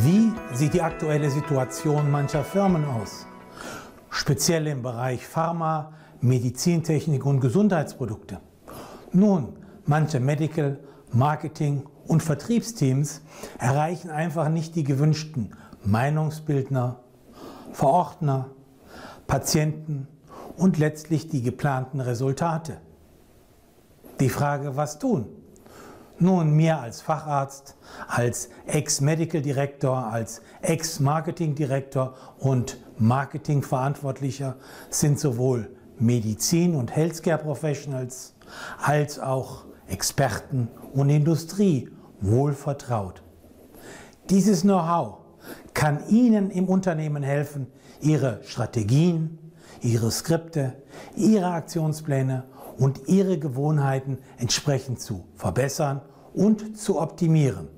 Wie sieht die aktuelle Situation mancher Firmen aus? Speziell im Bereich Pharma, Medizintechnik und Gesundheitsprodukte. Nun, manche Medical, Marketing und Vertriebsteams erreichen einfach nicht die gewünschten Meinungsbildner, Verordner, Patienten und letztlich die geplanten Resultate. Die Frage, was tun? Nun, mir als Facharzt, als Ex-Medical Director, als Ex-Marketing Director und Marketingverantwortlicher sind sowohl Medizin- und Healthcare Professionals als auch Experten und Industrie wohl vertraut. Dieses Know-how kann Ihnen im Unternehmen helfen, Ihre Strategien, Ihre Skripte, Ihre Aktionspläne und Ihre Gewohnheiten entsprechend zu verbessern und zu optimieren.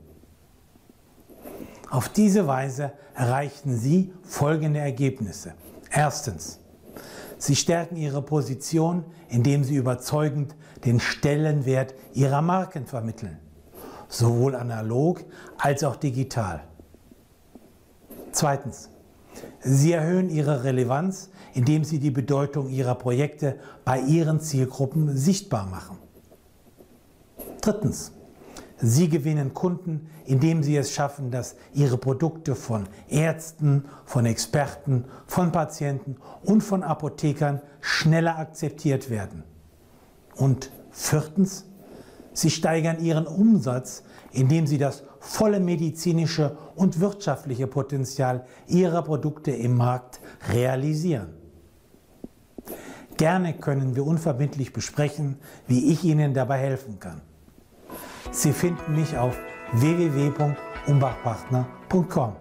Auf diese Weise erreichen Sie folgende Ergebnisse. Erstens. Sie stärken Ihre Position, indem Sie überzeugend den Stellenwert Ihrer Marken vermitteln, sowohl analog als auch digital. Zweitens. Sie erhöhen Ihre Relevanz, indem Sie die Bedeutung Ihrer Projekte bei Ihren Zielgruppen sichtbar machen. Drittens. Sie gewinnen Kunden, indem sie es schaffen, dass ihre Produkte von Ärzten, von Experten, von Patienten und von Apothekern schneller akzeptiert werden. Und viertens, sie steigern ihren Umsatz, indem sie das volle medizinische und wirtschaftliche Potenzial ihrer Produkte im Markt realisieren. Gerne können wir unverbindlich besprechen, wie ich Ihnen dabei helfen kann. Sie finden mich auf www.umbachpartner.com.